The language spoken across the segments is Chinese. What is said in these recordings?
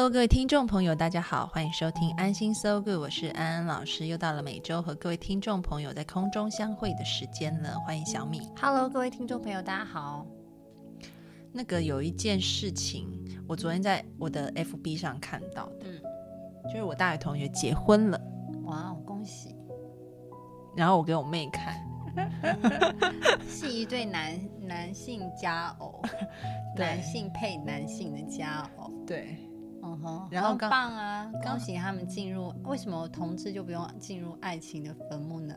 Hello，各位听众朋友，大家好，欢迎收听安心 So Good，我是安安老师，又到了每周和各位听众朋友在空中相会的时间了。欢迎小米。Hello，各位听众朋友，大家好。那个有一件事情，我昨天在我的 FB 上看到的，嗯，就是我大学同学结婚了，哇，恭喜！然后我给我妹看，是一对男男性佳偶，男性配男性的佳偶。对，嗯哼，然后刚棒啊！恭喜他们进入，为什么同志就不用进入爱情的坟墓呢？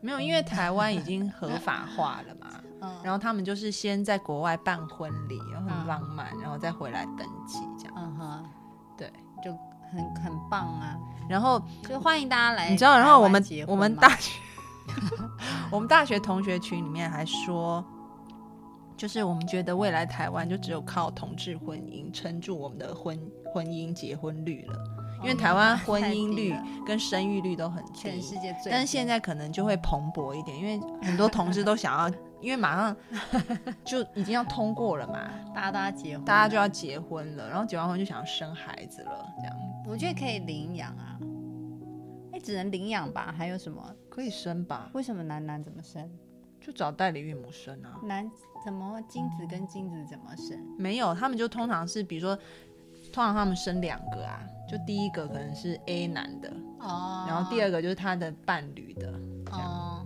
没有，因为台湾已经合法化了嘛，嗯，然后他们就是先在国外办婚礼，然后很嗯浪漫，然后再回来登记这样，嗯哼，对，就很很棒啊！然后就欢迎大家来。你知道，然后我们我们大学，我们大学同学群里面还说，就是我们觉得未来台湾就只有靠同志婚姻撑住我们的婚婚姻结婚率了，因为台湾婚姻率跟生育率都很低，全世界最，但是现在可能就会蓬勃一点，因为很多同事都想要，因为马上 就已经要通过了嘛，大家都要结婚，大家就要结婚了，然后结完婚就想要生孩子了，这样我觉得可以领养啊。哎，只能领养吧？还有什么？可以生吧？为什么男男怎么生？就找代理孕母生啊。男怎么精子跟精子怎么生？没有，他们就通常是，比如说，通常他们生两个啊，就第一个可能是 A 男的，哦然后第二个就是他的伴侣的，哦，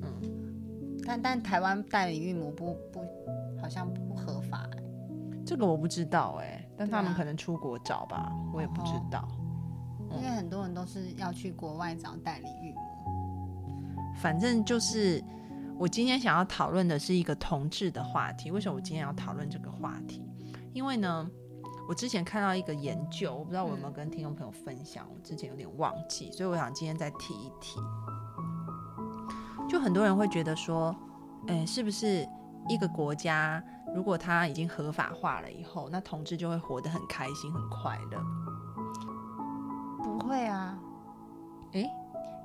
嗯，但但台湾代理孕母不不好像不合法欸，这个我不知道哎、但他们可能出国找吧，我也不知道。因为很多人都是要去国外找代理孕母。反正就是我今天想要讨论的是一个同志的话题。为什么我今天要讨论这个话题？因为呢，我之前看到一个研究，我不知道我有没有跟听众朋友分享，我之前有点忘记，所以我想今天再提一提。就很多人会觉得说，哎、是不是一个国家如果它已经合法化了以后，那同志就会活得很开心、很快乐？不会啊，哎、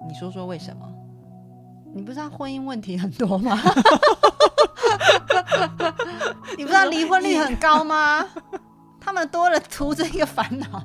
你说说为什么？你不知道婚姻问题很多吗？你不知道离婚率很高吗？他们多了图着一个烦恼。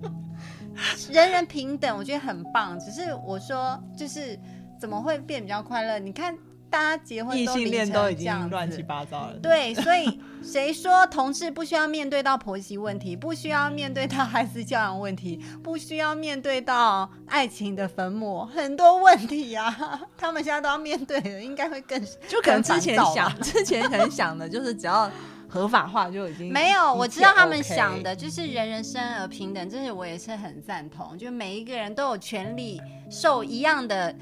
人人平等，我觉得很棒。只是我说，就是怎么会变比较快乐？你看，大家结婚异性恋都已经乱七八糟了。对，所以谁说同志不需要面对到婆媳问题，不需要面对到孩子教养问题，不需要面对到爱情的坟墓，很多问题呀、他们现在都要面对的，应该会更就可能之前想，之前可能想的就是只要合法化就已经没有，我知道他们想的就是人人生而平等，这是我也是很赞同，就每一个人都有权利受一样的。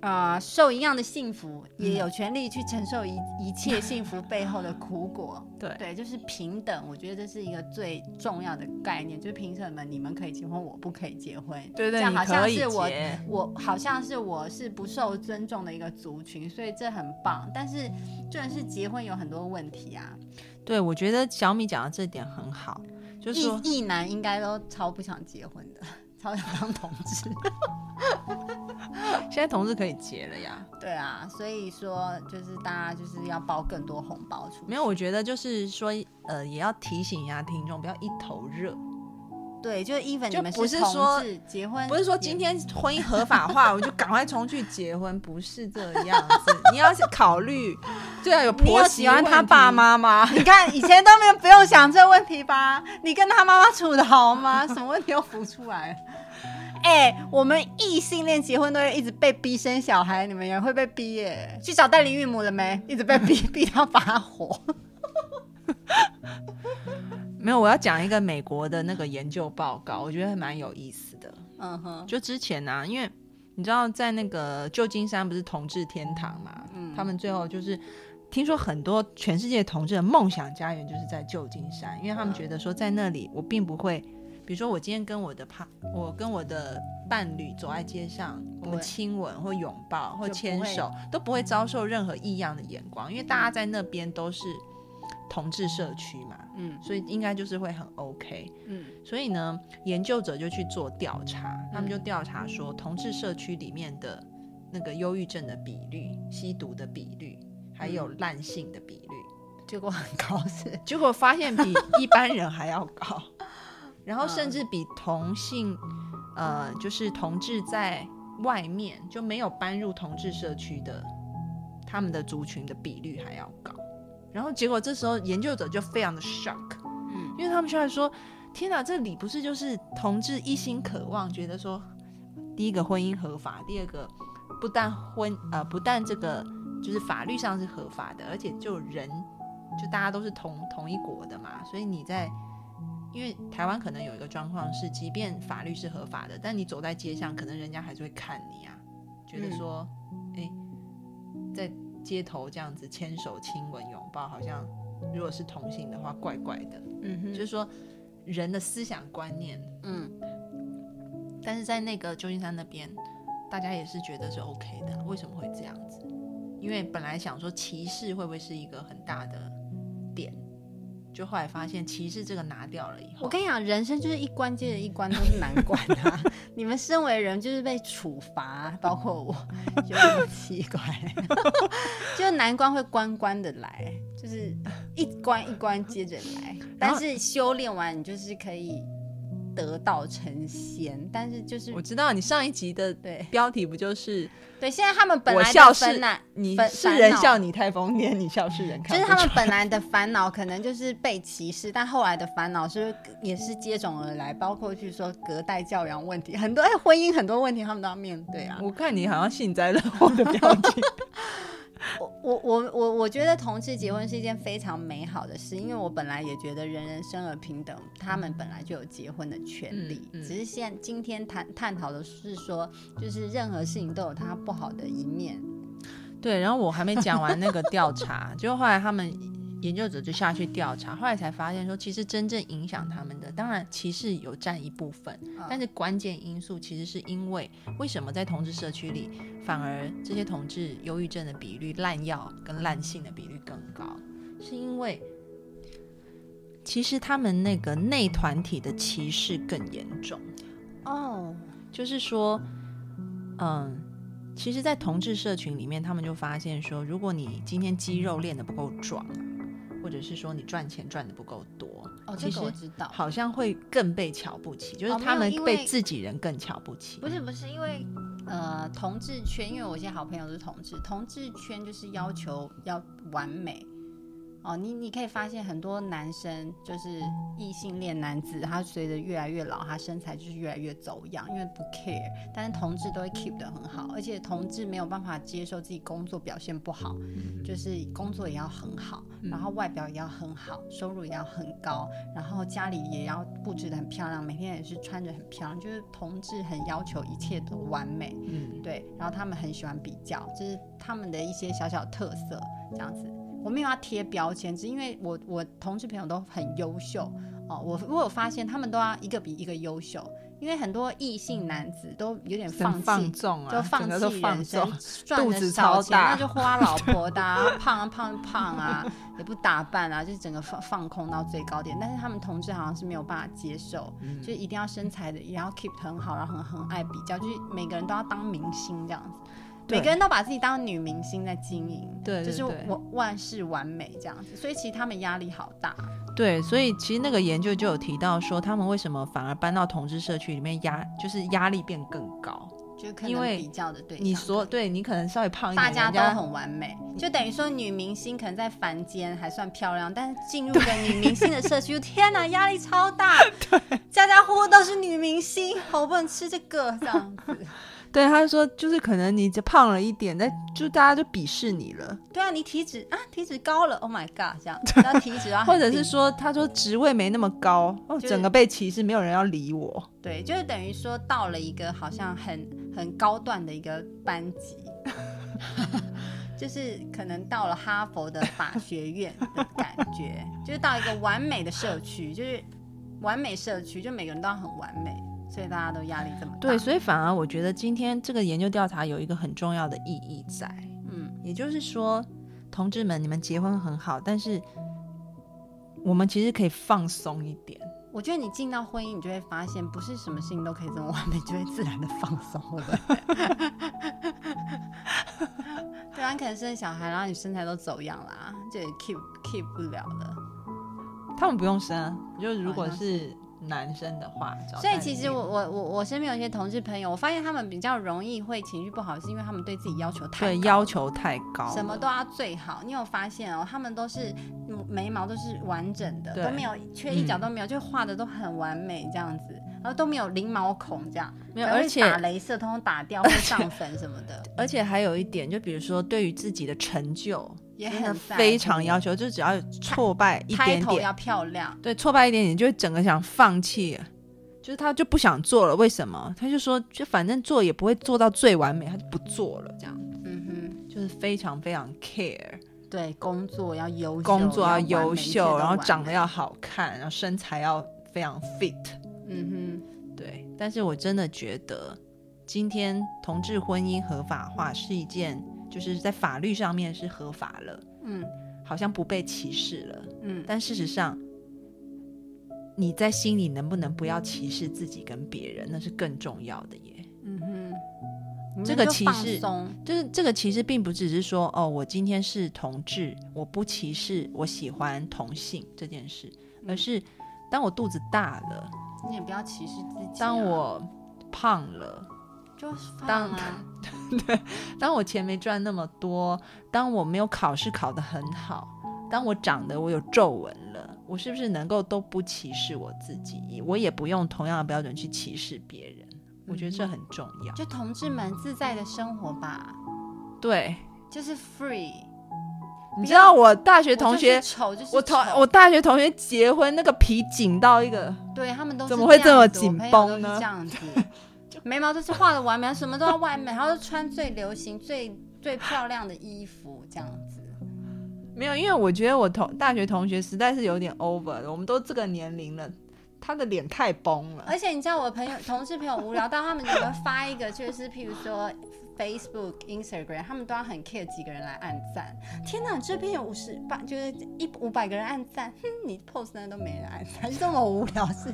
啊、受一样的幸福，也有权利去承受一一切幸福背后的苦果。对对，就是平等。我觉得这是一个最重要的概念，就是凭什么你们可以结婚，我不可以结婚？对对，这样好像是我我好像是我是不受尊重的一个族群，所以这很棒。但是重点是结婚有很多问题啊，对，我觉得小米讲的这点很好，就是说异异男应该都超不想结婚的，超想当同志。现在同事可以结了呀。对啊，所以说就是大家就是要包更多红包出去。没有，我觉得就是说，呃，也要提醒一下听众，不要一头热，对，就是 even 就你不是说志结婚，不是说今天婚姻合法化，我就赶快冲去结婚，不是这样子。你要是考虑，对啊，有婆媳喜欢他爸？妈吗？你看以前都没有不用想这问题吧？你跟他妈妈处的好吗？什么问题又浮出来我们异性恋结婚都会一直被逼生小孩，你们也会被逼耶？去找代理孕母了没？一直被逼 逼到发火。没有，我要讲一个美国的那个研究报告，我觉得还蛮有意思的。嗯哼，就之前呢、因为你知道在那个旧金山不是同志天堂嘛，嗯他们最后就是听说很多全世界同志的梦想家园就是在旧金山，因为他们觉得说在那里我并不会，比如说我今天跟我的我跟我的伴侣走在街上，我们亲吻或拥抱或牵手都不会遭受任何异样的眼光，因为大家在那边都是同志社区嘛，嗯。所以应该就是会很 OK。嗯。所以呢，研究者就去做调查，他们就嗯。调查说，同志社区里面的那个忧郁症的比率、吸毒的比率，还有嗯。滥性的比率，结果很高是，结果发现比一般人还要高，然后甚嗯至比同性，呃，就是同志在外面就没有搬入同志社区的，他们的族群的比率还要高。然后结果这时候研究者就非常的 shock，嗯因为他们出来说：“天哪，这里不是就是同志一心渴望，觉得说，第一个婚姻合法，第二个不但婚呃不但这个就是法律上是合法的，而且就人就大家都是同同一国的嘛，所以你在因为台湾可能有一个状况是，即便法律是合法的，但你走在街上，可能人家还是会看你啊，觉得说，哎、在街头这样子牵手、亲吻、拥抱，好像如果是同性的话，怪怪的。”嗯哼就是说人的思想观念。嗯但是在那个旧金山那边，大家也是觉得是 OK 的。为什么会这样子？因为本来想说歧视会不会是一个很大的点，就后来发现歧视这个拿掉了以后，我跟你讲，人生就是一关接着一关，都是难关啊。你们身为人，就是被处罚，包括我，就很奇怪，就是难关会关关的来，就是一关一关接着来。但是修炼完，你就是可以得道成仙。但是就是我知道你上一集的对标题不就是对，现在他们本来我笑是的烦恼，你是人笑你太疯癫，你笑是人看就是他们本来 的烦恼可能就是被歧视，但后来的烦恼是也是接踵而来，包括去说隔代教养问题，很多哎婚姻很多问题他们都要面对啊。我看你好像幸灾乐祸的 表情。我我我我我觉得同志结婚是一件非常美好的事，因为我本来也觉得人人生而平等，他们本来就有结婚的权利，嗯嗯只是现今天探探讨的是说，就是任何事情都有它不好的一面。对，然后我还没讲完那个调查，就后来他们研究者就下去调查，后来才发现说，其实真正影响他们的，当然歧视有占一部分，但是关键因素其实是因为为什么在同志社区里，反而这些同志忧郁症的比率、滥药跟滥性的比率更高，是因为其实他们那个内团体的歧视更严重。哦，就是说，嗯，其实，在同志社群里面，他们就发现说，如果你今天肌肉练得不够壮啊，或者是说你赚钱赚的不够多，哦，其实这个我知道。好像会更被瞧不起，就是他们被自己人更瞧不起。不是不是，因为呃，同志圈，因为我一些好朋友都是同志，同志圈就是要求要完美。哦，你你可以发现很多男生就是异性恋男子，他随着越来越老，他身材就是越来越走样，因为不 care。但是同志都会 keep 得很好，而且同志没有办法接受自己工作表现不好，就是工作也要很好，然后外表也要很好，收入也要很高，然后家里也要布置的很漂亮，每天也是穿着很漂亮，就是同志很要求一切都完美，嗯，对，然后他们很喜欢比较，这是他们的一些小小特色，这样子。我没有要贴标签，只是因为我我同事朋友都很优秀哦，我我有发现他们都要一个比一个优秀，因为很多异性男子都有点放弃，放纵啊，就放弃放人生纵，，赚的少钱那就花老婆的、啊，胖啊胖啊胖啊，也不打扮啊，就是整个放放空到最高点。但是他们同志好像是没有办法接受，嗯就是一定要身材的也要 keep 得很好，然后很很爱比较，就是每个人都要当明星这样子。对。每个人都把自己当女明星在经营，就是对。对对我万事完美这样子，所以其实他们压力好大。对，所以其实那个研究就有提到说，他们为什么反而搬到同志社区里面压，就是压力变更高。就可因为能比较的对象，你说，对。你可能稍微胖一点，大家都很完美，就等于说女明星可能在凡间还算漂亮，但是进入个女明星的社区，天哪，压力超大，家家户户都是女明星，我不能吃这个这样子。对，他就说就是可能你这胖了一点，但就大家就鄙视你了，对啊，你体脂啊，体脂高了，Oh my god，这样，然后体脂啊，或者是说他说职位没那么高，哦，就是整个被歧视，没有人要理我。对，就是等于说到了一个好像很很高段的一个班级，就是可能到了哈佛的法 学院的感觉，就是到一个完美的社区，就是完美社区，就每个人都要很完美，所以大家都压力这么大。对，所以反而我觉得今天这个研究调查有一个很重要的意义在，嗯，也就是说，同志们，你们结婚很好，但是我们其实可以放松一点。我觉得你进到婚姻，你就会发现，不是什么事情都可以这么完美，就会自然的放松了。对啊，你可能生小孩，然后你身材都走样啦，就也 keep keep 不了了。他们不用生啊，就如果是男生的话，找所以其实我我我我身边有一些同事朋友，我发现他们比较容易会情绪不好，是因为他们对自己要求太高。对要求太高，什么都要最好。你有发现哦？他们都是嗯眉毛都是完整的，都没有缺一角嗯。都没有，就画的都很完美这样子，然后都没有零毛孔这样，没有，而且打镭射通通打掉或上粉什么的，而且还有一点，就比如说对于自己的成就，也很在非常要求，就只要挫败一点点，要漂亮。对，挫败一点点就会整个想放弃，就是他就不想做了。为什么？他就说，就反正做也不会做到最完美，他就不做了，这样嗯哼就是非常非常 care，对，工作要优秀，工作要优秀，然后长得要好看，然后身材要非常 fit。嗯哼对，但是我真的觉得，今天同志婚姻合法化是一件，就是在法律上面是合法了，嗯好像不被歧视了。嗯，但事实上，你在心里能不能不要歧视自己跟别人，那是更重要的耶。嗯哼，这个歧视就是这个歧视并不只是说哦，我今天是同志，我不歧视我喜欢同性这件事，而嗯是当我肚子大了，你也不要歧视自己啊、当我胖了，就当放啊，当我钱没赚那么多，当我没有考试考得很好，当我长得我有皱纹了，我是不是能够都不歧视我自己？我也不用同样的标准去歧视别人。我觉得这很重要。就同志们自在的生活吧，对，就是 free。你知道我大学同我学就是，丑就是我同我大学同学结婚那个皮紧到一个，对他们都怎么会这么紧绷呢这样子，眉毛都是画的完美，什么都要完美，然后穿最流行、最最漂亮的衣服，这样子。没有，因为我觉得我同大学同学实在是有点 over 了，我们都这个年龄了，他的脸太崩了。而且你知道，我朋友、同事朋友无聊到他们有没有发一个，就是譬如说 Facebook、Instagram，他们都要很 care 几个人来按赞。天哪，这边有五十八，就是一五百个人按赞，哼，你 post 那都没人按赞，就 这么无聊是？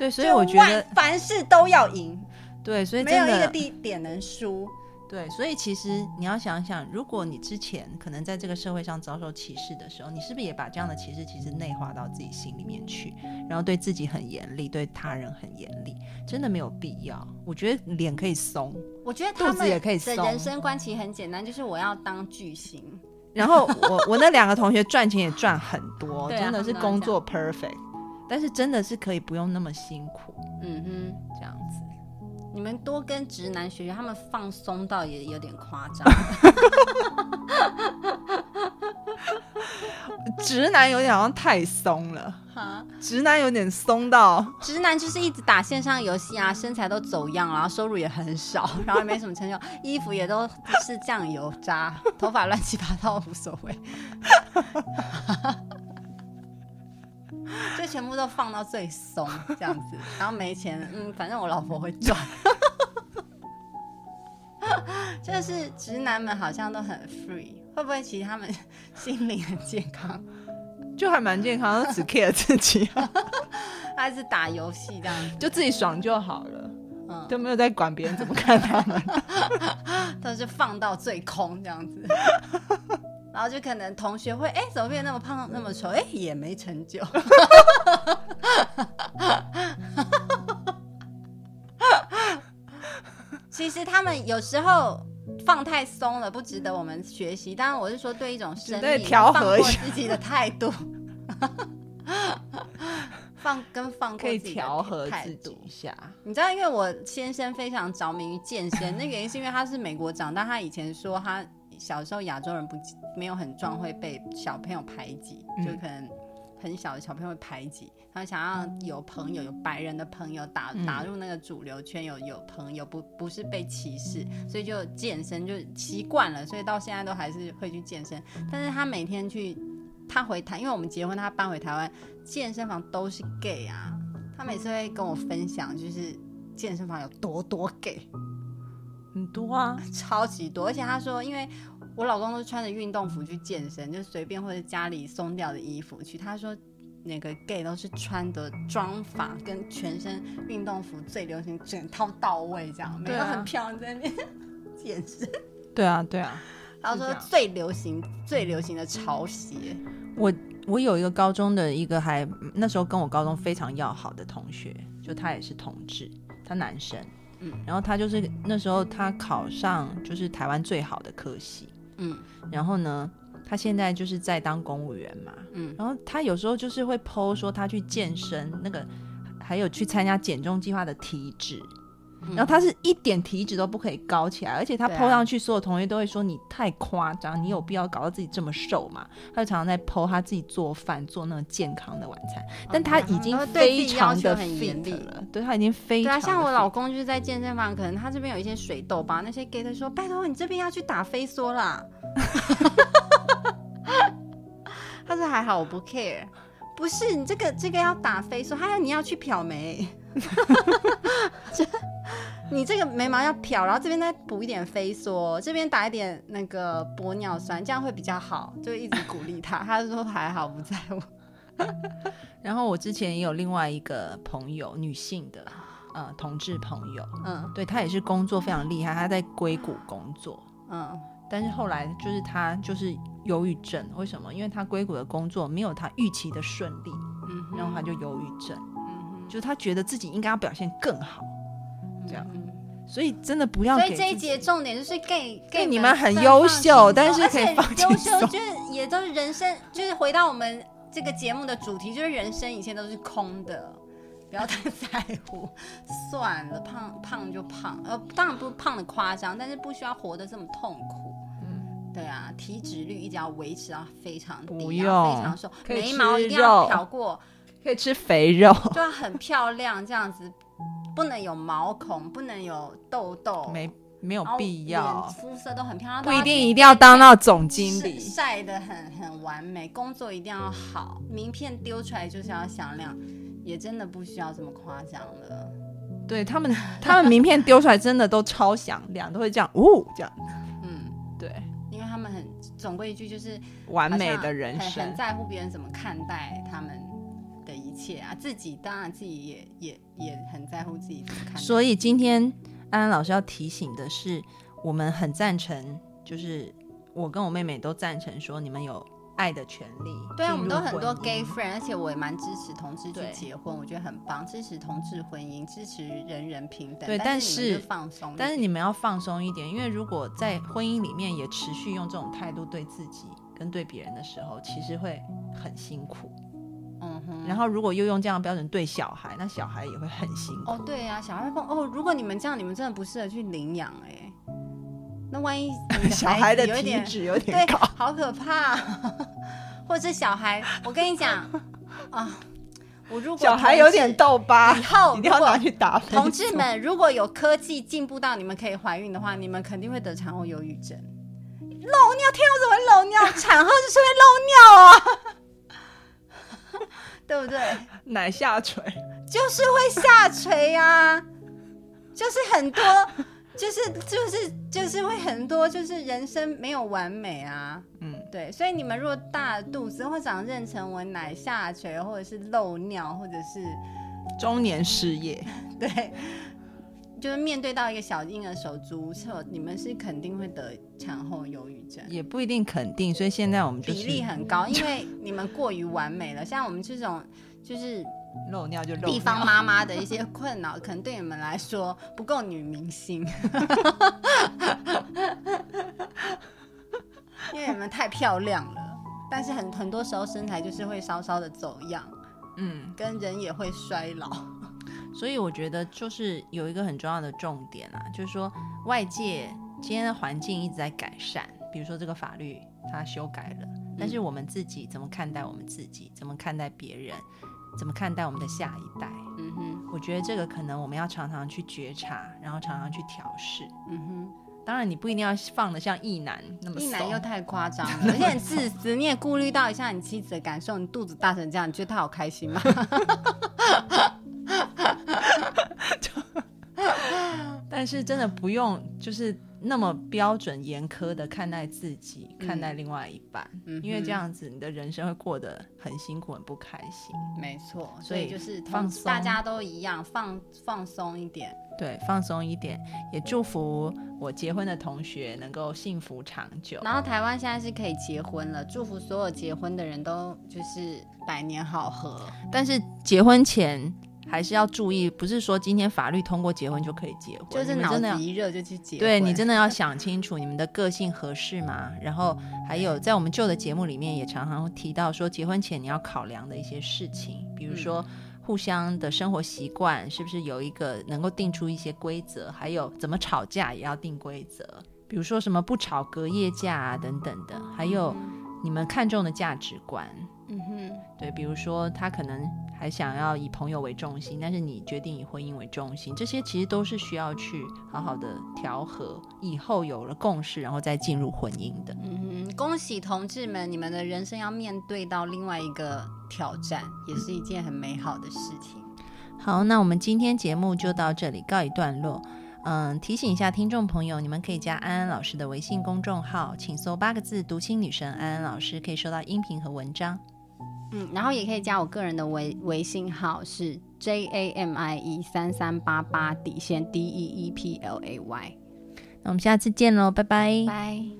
对，所以我觉得凡事都要赢，对，所以没有一个地点能输。对，所以其实你要想想，如果你之前可能在这个社会上遭受歧视的时候，你是不是也把这样的歧视其实内化到自己心里面去，然后对自己很严厉，对他人很严厉？真的没有必要。我觉得脸可以松，我觉得肚子也可以松人生观其实很简单，就是我要当巨星。然后我我那两个同学赚钱也赚很多，啊真的是工作 perfect，但是真的是可以不用那么辛苦嗯哼，这样子。你们多跟直男学学，他们放松到也有点夸张。直男有点好像太松了，哈，直男有点松到，直男就是一直打线上游戏啊，身材都走样，然后收入也很少，然后也没什么成就，衣服也都是酱油渣，头发乱七八糟无所谓，就全部都放到最松这样子，然后没钱，嗯，反正我老婆会赚。就是直男们好像都很 free，会不会其实他们 心理很健康，就还蛮健康，都只 care 自己，还是打游戏这样子？就自己爽就好了，嗯，都没有在管别人怎么看他们。都是放到最空这样子，然后就可能同学会哎、怎么变那么胖那么丑哎、也没成就，其实他们有时候放太松了，不值得我们学习。当然，我是说对一种生命得调和一下自己的态度，放跟放可以调和态度自己。一下。你知道，因为我先生非常着迷于健身，那原因是因为他是美国长大，他以前说他小时候亚洲人不没有很壮，会被小朋友排挤，嗯就可能很小的小朋友会排挤，他想要有朋友，有白人的朋友打嗯打入那个主流圈，有有朋友，不不是被歧视，所以就健身就习惯了，所以到现在都还是会去健身。但是他每天去，他回台，因为我们结婚，他搬回台湾，健身房都是 gay 啊。他每次会跟我分享，就是健身房有多多 gay，很多啊，超级多。而且他说，因为我老公都穿着运动服去健身，就随便或者家里松掉的衣服去。他说。那个 gay 都是穿的妆法跟全身运动服最流行，整套到位这样，每对啊个很漂亮在那边 健身。对啊，对啊。他说最流行最流行的潮鞋，我我有一个高中的一个还那时候跟我高中非常要好的同学，就他也是同志，他男生，嗯然后他就是那时候他考上就是台湾最好的科系，嗯。然后呢，他现在就是在当公务员嘛，嗯。然后他有时候就是会 PO 说他去健身，那个还有去参加减重计划的体脂，嗯然后他是一点体脂都不可以高起来，而且他对啊 PO 上去，所有同学都会说你太夸张，你有必要搞到自己这么瘦嘛？他就常常在 PO 他自己做饭，做那种健康的晚餐，但他已经非常的严 fit 厉了，对他已经非对啊，常像我老公就是在健身房，可能他这边有一些水痘吧，那些 gay 他说拜托你这边要去打飞梭啦。他说还好我不 care，不是你这个这个要打飞梭，还有你要去漂眉，这 你这个眉毛要漂，然后这边再补一点飞梭，这边打一点那个玻尿酸，这样会比较好，就一直鼓励他。他说还好不在乎，然后我之前也有另外一个朋友，女性的呃同志朋友，嗯。对他也是工作非常厉害，他在硅谷工作，嗯。但是后来就是他就是忧郁症，为什么？因为他硅谷的工作没有他预期的顺利，嗯，然后他就忧郁症，就是他觉得自己应该要表现更好，这样所以真的不要所以这一节重点就是给给对你们很优秀但是可以放优秀就是也都是人生，就是回到我们这个节目的主题，就是人生以前都是空的。不要太 在乎，算了，胖胖就胖，呃，当然不是胖的夸张，但是不需要活得这么痛苦。嗯对啊，体脂率一定要维持到非常低，不要非常瘦，眉毛一定要肉漂过，可以吃肥肉，就要很漂亮，这样子。不能有毛孔，不能有痘痘，没没有必要，肤色都很漂亮，不一定一定要当到总经理。晒晒的很很完美，工作一定要好，名片丢出来就是要响亮，也真的不需要这么夸张了。对他们，他们名片丢出来真的都超响亮，都会这样，呜，这样，嗯，对，因为他们很总归一句就是完美的人很很。在乎别人怎么看待他们切啊，自己当然自己也也也很在乎自己怎么看。所以今天安安老师要提醒的是，我们很赞成，就是我跟我妹妹都赞成说，你们有爱的权利。对啊，我们都很多 gay friend，而且我也蛮支持同志去结婚，我觉得很棒，支持同志婚姻，支持人人平等。对但但是放松，但是你们要放松一点，因为如果在婚姻里面也持续用这种态度对自己跟对别人的时候，其实会很辛苦。嗯哼，然后如果又用这样的标准对小孩，那小孩也会很辛苦。哦，对啊，小孩会碰哦。如果你们这样，你们真的不适合去领养哎。那万一 小孩的体质有点对，高，好可怕。或者是小孩，我跟你讲 啊，我如果小孩有点痘疤，以后一定要拿去打同志们，如果有科技进步到你们可以怀孕的话，你们肯定会得产后忧郁症。漏尿，天我，怎么会漏尿？产后就是奶下垂。就是会下垂啊，就是很多，就是就是就是会很多，就是人生没有完美啊。嗯，对，所以你们如果大肚子或长妊娠纹、奶下垂，或者是漏尿，或者是中年失业，对，就是面对到一个小婴儿手足无措，你们是肯定会得产后忧郁症。也不一定肯定，所以现在我们就是比例很高，因为你们过于完美了。像我们这种就是漏尿就漏地方尿妈妈的一些困扰，可能对你们来说不够女明星，因为你们太漂亮了。但是很很多时候身材就是会稍稍的走样，嗯，跟人也会衰老。所以我觉得就是有一个很重要的重点啊，就是说外界今天的环境一直在改善，比如说这个法律它修改了，但是我们自己怎么看待我们自己，怎么看待别人，怎么看待我们的下一代？嗯哼，我觉得这个可能我们要常常去觉察，然后常常去调试。嗯哼，当然，你不一定要放的像意男那么怂一男又太夸张了，而且很自私，你也顾虑到一下你妻子的感受，你肚子大成这样，你觉得她好开心吗？但是真的不用就是那么标准严苛的看待自己，看待另外一半，嗯因为这样子你的人生会过得很辛苦、很不开心。没错，所所以以就是放松大家都一样，放放松一点。对，放松一点，也祝福我结婚的同学能够幸福长久。然后台湾现在是可以结婚了，祝福所有结婚的人都就是百年好合。但是结婚前还是要注意，不是说今天法律通过结婚就可以结婚，就是脑子一热就去结婚，对你真的要想清楚你们的个性合适吗？然后还有在我们旧的节目里面也常常会提到说，结婚前你要考量的一些事情，比如说互相的生活习惯是不是有一个能够定出一些规则，还有怎么吵架也要定规则，比如说什么不吵隔夜架啊等等的，还有你们看重的价值观。嗯哼，对，比如说他可能还想要以朋友为重心，但是你决定以婚姻为重心，这些其实都是需要去好好的调和，以后有了共识，然后再进入婚姻的。嗯哼，恭喜同志们，你们的人生要面对到另外一个挑战，也是一件很美好的事情。好，那我们今天节目就到这里告一段落。嗯，提醒一下听众朋友，你们可以加安安老师的微信公众号，请搜八个字“读心女神安安老师”，可以收到音频和文章。嗯，然后也可以加我个人的微微信号是 J A M I E 三三八八底线 D E E P L A Y，那我们下次见喽，拜拜。拜。